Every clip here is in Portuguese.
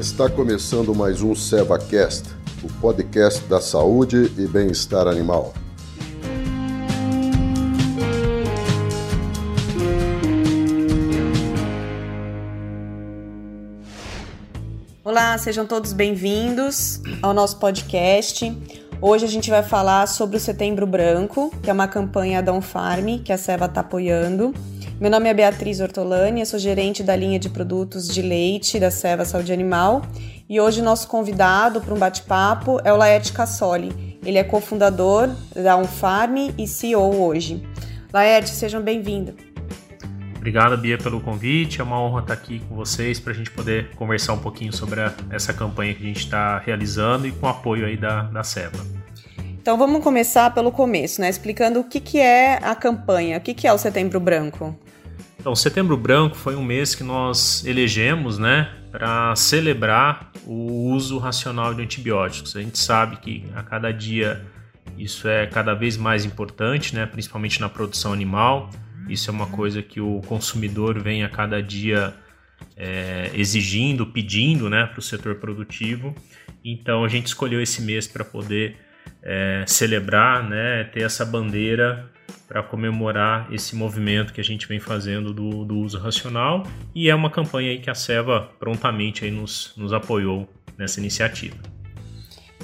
Está começando mais um SevaCast, o podcast da saúde e bem-estar animal. Olá, sejam todos bem-vindos ao nosso podcast. Hoje a gente vai falar sobre o Setembro Branco, que é uma campanha da Unfarm que a Seva está apoiando. Meu nome é Beatriz Ortolani, eu sou gerente da linha de produtos de leite da Seva Saúde Animal e hoje nosso convidado para um bate-papo é o Laerte Cassoli. Ele é cofundador da Unfarm e CEO hoje. Laerte, sejam bem-vindos. Obrigado, Bia, pelo convite. É uma honra estar aqui com vocês para a gente poder conversar um pouquinho sobre a, essa campanha que a gente está realizando e com o apoio aí da, da Seva. Então vamos começar pelo começo, né? Explicando o que, que é a campanha, o que, que é o Setembro Branco. Então, Setembro Branco foi um mês que nós elegemos, né, para celebrar o uso racional de antibióticos. A gente sabe que a cada dia isso é cada vez mais importante, né, principalmente na produção animal. Isso é uma coisa que o consumidor vem a cada dia é, exigindo, pedindo, né, para o setor produtivo. Então, a gente escolheu esse mês para poder é, celebrar, né, ter essa bandeira para comemorar esse movimento que a gente vem fazendo do, do, uso racional e é uma campanha aí que a Seva prontamente aí nos, nos apoiou nessa iniciativa.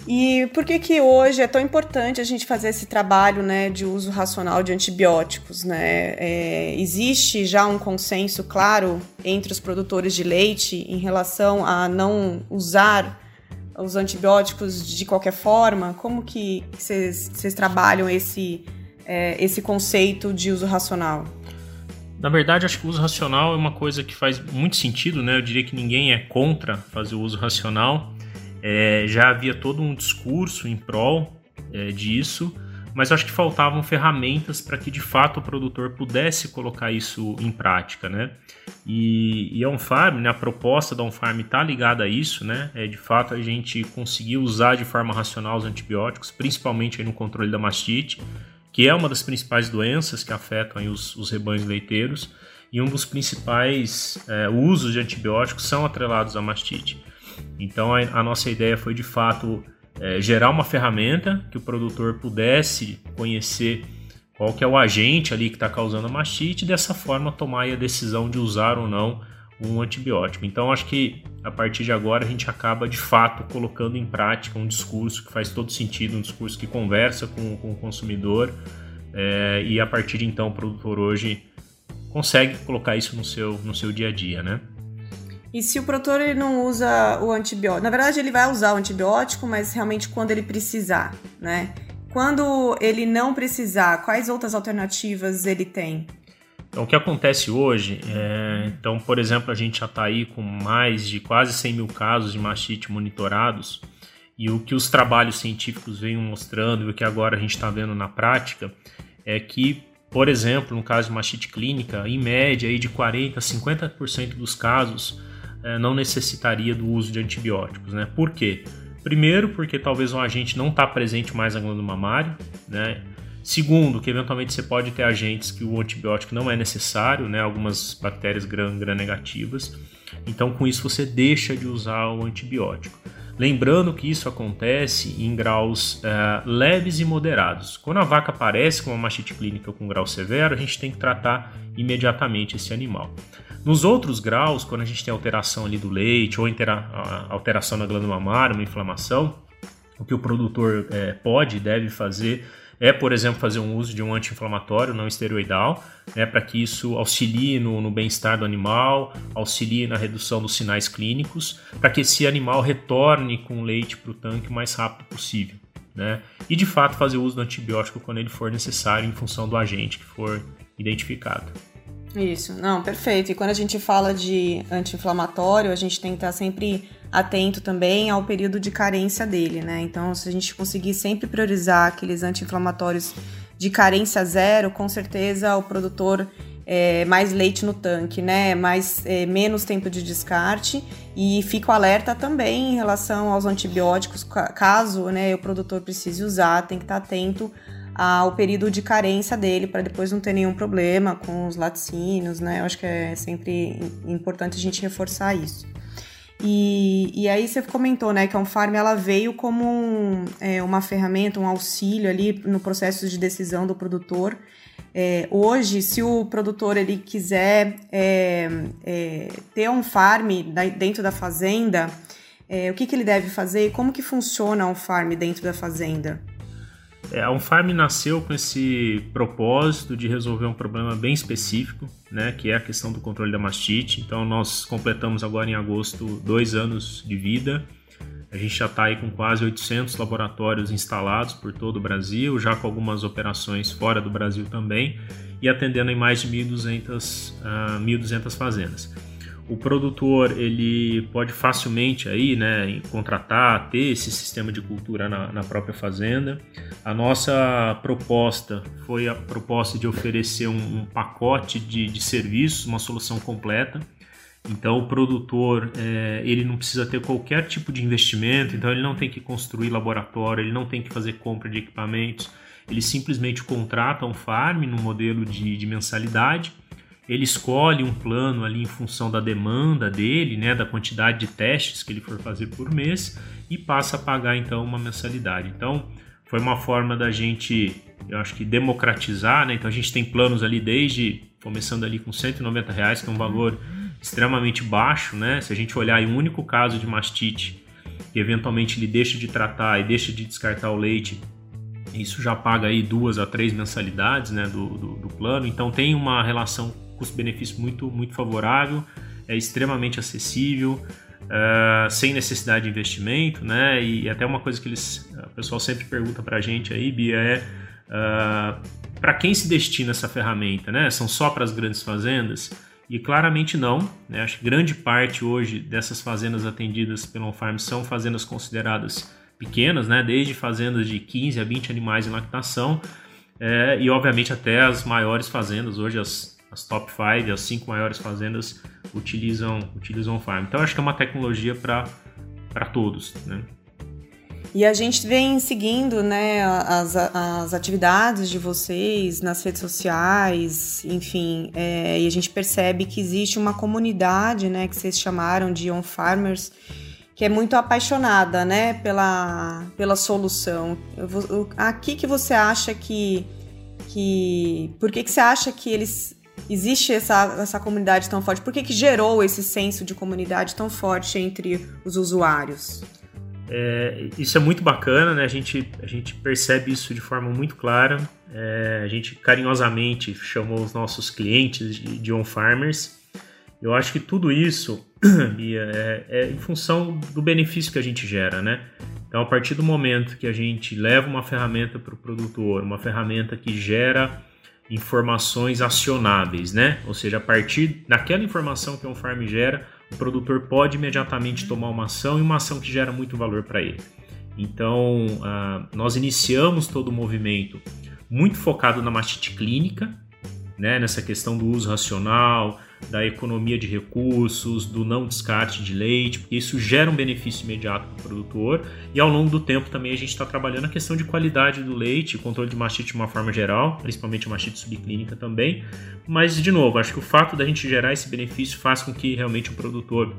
E por que que hoje é tão importante a gente fazer esse trabalho né, de uso racional de antibióticos? Né? É, existe já um consenso claro entre os produtores de leite em relação a não usar os antibióticos de qualquer forma? Como que vocês trabalham esse é, esse conceito de uso racional? Na verdade, acho que o uso racional é uma coisa que faz muito sentido, né? Eu diria que ninguém é contra fazer o uso racional. É, já havia todo um discurso em prol é, disso, mas acho que faltavam ferramentas para que de fato o produtor pudesse colocar isso em prática, né? E, e a Onfarm, né, a proposta da Onfarm está ligada a isso, né? É de fato a gente conseguir usar de forma racional os antibióticos, principalmente no controle da mastite que é uma das principais doenças que afetam os, os, rebanhos leiteiros e um dos principais é, usos de antibióticos são atrelados à mastite. Então a, a nossa ideia foi de fato é, gerar uma ferramenta que o produtor pudesse conhecer qual que é o agente ali que está causando a mastite e dessa forma tomar a decisão de usar ou não um antibiótico. Então acho que a partir de agora a gente acaba de fato colocando em prática um discurso que faz todo sentido, um discurso que conversa com, com o consumidor é, e a partir de então o produtor hoje consegue colocar isso no seu, no seu dia a dia, né? E se o produtor ele não usa o antibiótico, na verdade ele vai usar o antibiótico, mas realmente quando ele precisar, né? Quando ele não precisar, quais outras alternativas ele tem? Então, o que acontece hoje, é, então, por exemplo, a gente já está aí com mais de quase 100 mil casos de mastite monitorados, e o que os trabalhos científicos vêm mostrando e o que agora a gente está vendo na prática é que, por exemplo, no caso de mastite clínica, em média aí de 40% a 50% dos casos é, não necessitaria do uso de antibióticos. Né? Por quê? Primeiro, porque talvez um agente não está presente mais na glândula mamária, né? Segundo, que eventualmente você pode ter agentes que o antibiótico não é necessário, né? algumas bactérias gram-negativas. Então, com isso, você deixa de usar o antibiótico. Lembrando que isso acontece em graus uh, leves e moderados. Quando a vaca aparece com uma mastite clínica com grau severo, a gente tem que tratar imediatamente esse animal. Nos outros graus, quando a gente tem alteração ali do leite ou alteração na glândula mamária, uma inflamação, o que o produtor é, pode e deve fazer é, por exemplo, fazer um uso de um anti-inflamatório não esteroidal, né, para que isso auxilie no, no bem-estar do animal, auxilie na redução dos sinais clínicos, para que esse animal retorne com leite para o tanque o mais rápido possível. Né? E de fato fazer uso do antibiótico quando ele for necessário em função do agente que for identificado. Isso, não, perfeito. E quando a gente fala de anti-inflamatório, a gente tem que estar sempre atento também ao período de carência dele, né? Então, se a gente conseguir sempre priorizar aqueles anti-inflamatórios de carência zero, com certeza o produtor é, mais leite no tanque, né? Mais é, menos tempo de descarte e fico alerta também em relação aos antibióticos, caso né, o produtor precise usar, tem que estar atento ao período de carência dele para depois não ter nenhum problema com os laticínios, né? Eu acho que é sempre importante a gente reforçar isso. E, e aí você comentou, né, que a Unfarm ela veio como um, é, uma ferramenta, um auxílio ali no processo de decisão do produtor. É, hoje, se o produtor ele quiser é, é, ter um farm dentro da fazenda, é, o que, que ele deve fazer e como que funciona um farm dentro da fazenda? É, a Unfarm nasceu com esse propósito de resolver um problema bem específico, né, que é a questão do controle da mastite. Então, nós completamos agora em agosto dois anos de vida. A gente já está aí com quase 800 laboratórios instalados por todo o Brasil, já com algumas operações fora do Brasil também, e atendendo em mais de 1.200 uh, 1.200 fazendas o produtor ele pode facilmente aí, né, contratar, ter esse sistema de cultura na, na, própria fazenda. A nossa proposta foi a proposta de oferecer um, um pacote de, de serviços, uma solução completa. Então o produtor é, ele não precisa ter qualquer tipo de investimento, então ele não tem que construir laboratório, ele não tem que fazer compra de equipamentos, ele simplesmente contrata um farm no modelo de, de mensalidade ele escolhe um plano ali em função da demanda dele, né, da quantidade de testes que ele for fazer por mês e passa a pagar então uma mensalidade. Então, foi uma forma da gente, eu acho que democratizar, né? Então a gente tem planos ali desde começando ali com 190 reais, que é um valor extremamente baixo, né? Se a gente olhar em um único caso de mastite, que eventualmente ele deixa de tratar e deixa de descartar o leite, isso já paga aí duas a três mensalidades, né, do, do, do plano. Então tem uma relação custo-benefício muito, muito favorável, é extremamente acessível, uh, sem necessidade de investimento, né? E até uma coisa que eles, o pessoal sempre pergunta para a gente aí, Bia, é uh, ah, para quem se destina essa ferramenta, né? São só para as grandes fazendas? E claramente não. Né? Acho que grande parte hoje dessas fazendas atendidas pelo farm são fazendas consideradas pequenas, né? desde fazendas de 15 a 20 animais em lactação, é, e obviamente até as maiores fazendas, hoje as as top 5, as cinco maiores fazendas utilizam, utilizam Farm. Então acho que é uma tecnologia para todos, né? E a gente vem seguindo né, as, as atividades de vocês nas redes sociais, enfim, é, e a gente percebe que existe uma comunidade né, que vocês chamaram de On Farmers, que é muito apaixonada né, pela, pela solução. Eu, aqui que você acha que. que por que, que você acha que eles existe essa, essa comunidade tão forte? Por que, que gerou esse senso de comunidade tão forte entre os usuários? É, isso é muito bacana, né? A gente, a gente percebe isso de forma muito clara. É, a gente carinhosamente chamou os nossos clientes de, de on-farmers. Eu acho que tudo isso, Bia, é, é em função do benefício que a gente gera, né? Então, a partir do momento que a gente leva uma ferramenta para o produtor, uma ferramenta que gera informações acionáveis, né? Ou seja, a partir daquela informação que um farm gera, o produtor pode imediatamente tomar uma ação e uma ação que gera muito valor para ele. Então, uh, nós iniciamos todo o movimento muito focado na mastite clínica, né? Nessa questão do uso racional, da economia de recursos, do não descarte de leite, isso gera um benefício imediato para o produtor. E ao longo do tempo também a gente está trabalhando a questão de qualidade do leite, controle de mastite de uma forma geral, principalmente a mastite subclínica também. Mas, de novo, acho que o fato da gente gerar esse benefício faz com que realmente o produtor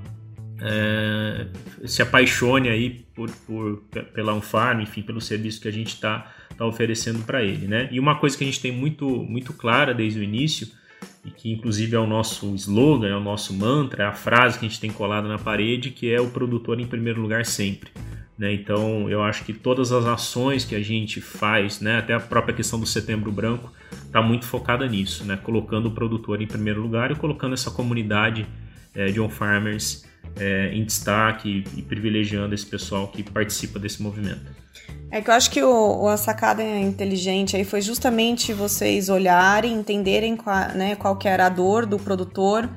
é, se apaixone aí por, por, pela Unfarm, enfim, pelo serviço que a gente está tá oferecendo para ele. Né? E uma coisa que a gente tem muito, muito clara desde o início e que inclusive é o nosso slogan, é o nosso mantra, é a frase que a gente tem colado na parede, que é o produtor em primeiro lugar sempre. Né? Então eu acho que todas as ações que a gente faz, né, até a própria questão do setembro branco, está muito focada nisso, né? colocando o produtor em primeiro lugar e colocando essa comunidade é, de on-farmers é, em destaque e privilegiando esse pessoal que participa desse movimento. É que eu acho que o, a sacada inteligente aí foi justamente vocês olharem, entenderem qual, né, qual era a dor do produtor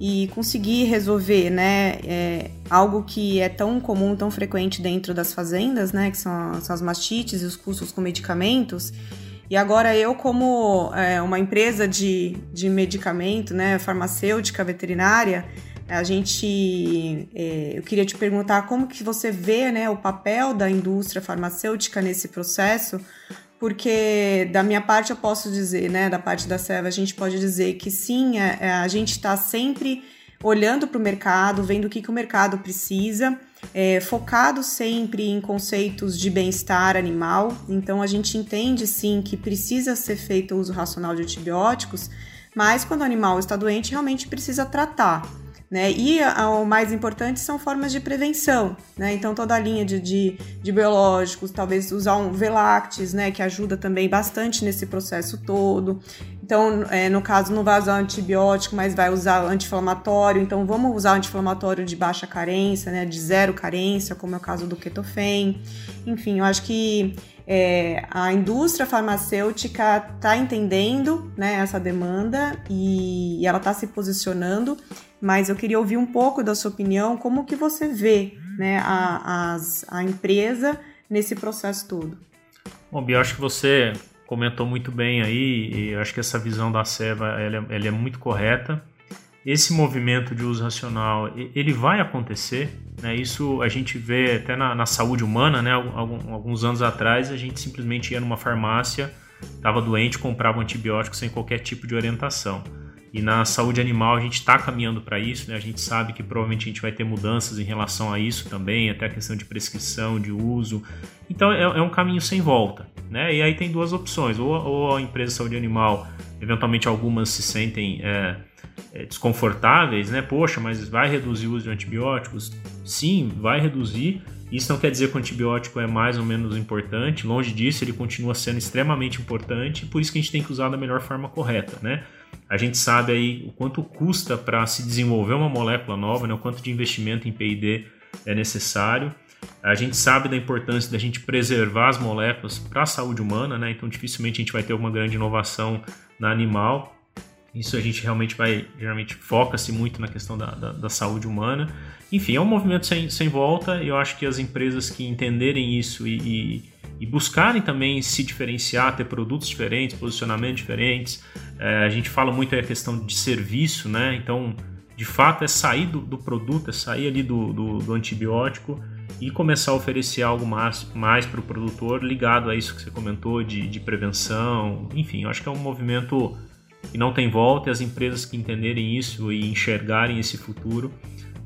e conseguir resolver, né, é, algo que é tão comum, tão frequente dentro das fazendas, né, que são, são as mastites e os custos com medicamentos. E agora eu, como é, uma empresa de, de medicamento, né, farmacêutica, veterinária, a gente, é, eu queria te perguntar como que você vê, né, o papel da indústria farmacêutica nesse processo, porque da minha parte eu posso dizer, né, da parte da Seva, a gente pode dizer que sim, a, é, é, a gente está sempre olhando para o mercado, vendo o que, que o mercado precisa, é, focado sempre em conceitos de bem-estar animal. Então, a gente entende sim que precisa ser feito o uso racional de antibióticos, mas quando o animal está doente, realmente precisa tratar. Né? E o mais importante são formas de prevenção, né? Então toda a linha de, de, de biológicos, talvez usar um Velactis, né? Que ajuda também bastante nesse processo todo. Então, é, no caso, não vai usar antibiótico, mas vai usar anti-inflamatório. Então, vamos usar anti-inflamatório de baixa carência, né? De zero carência, como é o caso do ketofen. Enfim, eu acho que é, a indústria farmacêutica está entendendo né, essa demanda e, e ela está se posicionando mas eu queria ouvir um pouco da sua opinião, como que você vê né, a, as, a empresa nesse processo todo. Bom, Bia, acho que você comentou muito bem aí, e acho que essa visão da SEVA ela, é, ela é muito correta. Esse movimento de uso racional, ele vai acontecer, né? isso a gente vê até na, na saúde humana, né? alguns anos atrás a gente simplesmente ia numa farmácia, estava doente, comprava um antibiótico sem qualquer tipo de orientação. E na saúde animal a gente está caminhando para isso, né? A gente sabe que provavelmente a gente vai ter mudanças em relação a isso também, até a questão de prescrição, de uso. Então é, é um caminho sem volta, né? E aí tem duas opções: ou, ou a empresa de saúde animal, eventualmente algumas se sentem é, é, desconfortáveis, né? Poxa, mas vai reduzir o uso de antibióticos? Sim, vai reduzir. Isso não quer dizer que o antibiótico é mais ou menos importante, longe disso, ele continua sendo extremamente importante, por isso que a gente tem que usar da melhor forma correta, né? A gente sabe aí o quanto custa para se desenvolver uma molécula nova, né? o quanto de investimento em P&D é necessário. A gente sabe da importância da gente preservar as moléculas para a saúde humana, né? então dificilmente a gente vai ter uma grande inovação na animal. Isso a gente realmente vai, geralmente foca-se muito na questão da, da, da, saúde humana. Enfim, é um movimento sem, sem volta. Eu acho que as empresas que entenderem isso e, e e buscarem também se diferenciar, ter produtos diferentes, posicionamentos diferentes. É, a gente fala muito aí a questão de serviço, né? Então, de fato, é sair do, do produto, é sair ali do, do, do, antibiótico e começar a oferecer algo mais, mais para o produtor ligado a isso que você comentou de, de prevenção. Enfim, eu acho que é um movimento que não tem volta e as empresas que entenderem isso e enxergarem esse futuro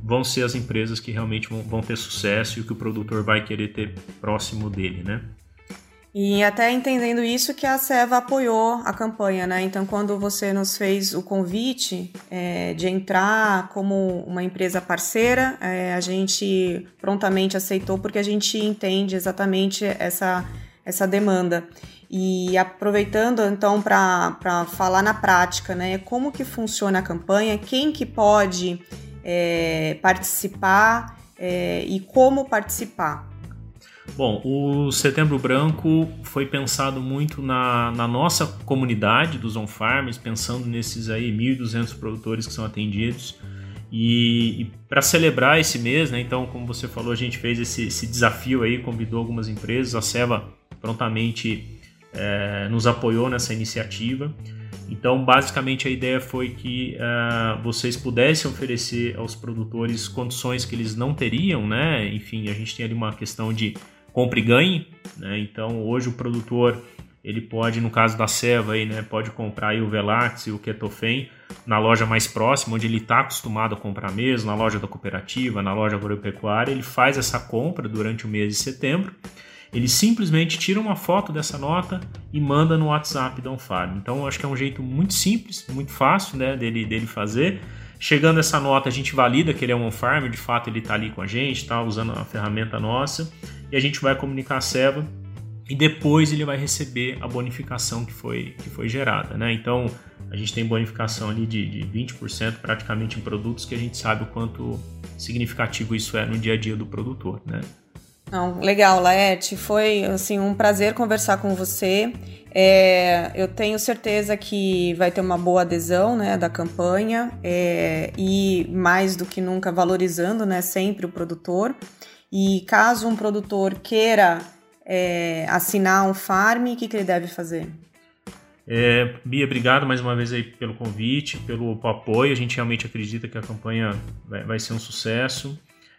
vão ser as empresas que realmente vão, vão ter sucesso e o que o produtor vai querer ter próximo dele, né? E até entendendo isso que a Seva apoiou a campanha, né? Então, quando você nos fez o convite é, de entrar como uma empresa parceira, é, a gente prontamente aceitou porque a gente entende exatamente essa, essa demanda. E aproveitando então para falar na prática, né? Como que funciona a campanha, quem que pode é, participar é, e como participar. Bom, o Setembro Branco foi pensado muito na, na nossa comunidade dos on-farmers, pensando nesses aí 1.200 produtores que são atendidos. E, e para celebrar esse mês, né, então, como você falou, a gente fez esse, esse desafio aí, convidou algumas empresas, a Seva prontamente é, nos apoiou nessa iniciativa. Então, basicamente, a ideia foi que uh, vocês pudessem oferecer aos produtores condições que eles não teriam, né? Enfim, a gente tem ali uma questão de compra e ganhe, né? Então hoje o produtor ele pode, no caso da Seva, aí, né, pode comprar aí o Velax e o Ketofen na loja mais próxima, onde ele está acostumado a comprar mesmo, na loja da cooperativa, na loja agropecuária, ele faz essa compra durante o mês de setembro, ele simplesmente tira uma foto dessa nota e manda no WhatsApp da Unfarm. Então, acho que é um jeito muito simples, muito fácil né, dele, dele fazer. Chegando essa nota, a gente valida que ele é um on-farmer, de fato ele está ali com a gente, está usando a ferramenta nossa, e a gente vai comunicar a SEVA e depois ele vai receber a bonificação que foi, que foi gerada. Né? Então a gente tem bonificação ali de, de 20% praticamente em produtos que a gente sabe o quanto significativo isso é no dia a dia do produtor. Né? Não, legal, Laerte. Foi assim um prazer conversar com você. É, eu tenho certeza que vai ter uma boa adesão né, da campanha é, e mais do que nunca valorizando né, sempre o produtor. E caso um produtor queira é, assinar um farm, o que, que ele deve fazer? É, Bia, obrigado mais uma vez aí pelo convite, pelo apoio. A gente realmente acredita que a campanha vai, vai ser um sucesso.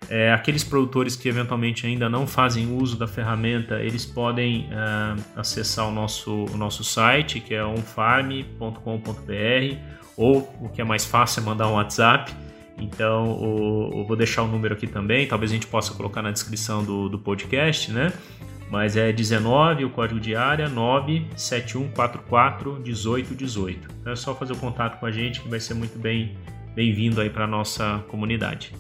É, aqueles produtores que eventualmente ainda não fazem uso da ferramenta, eles podem é, acessar o nosso, o nosso site, que é onfarm.com.br, ou o que é mais fácil é mandar um WhatsApp, Então, eu vou deixar o número aqui também, talvez a gente possa colocar na descrição do, do podcast, né? Mas é 19, o código de área 97144 1818. Então é só fazer o contato com a gente que vai ser muito bem bem-vindo aí para nossa comunidade.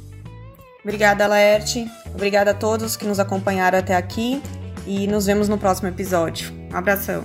Obrigada, Laerte. Obrigada a todos que nos acompanharam até aqui e nos vemos no próximo episódio. Um abração.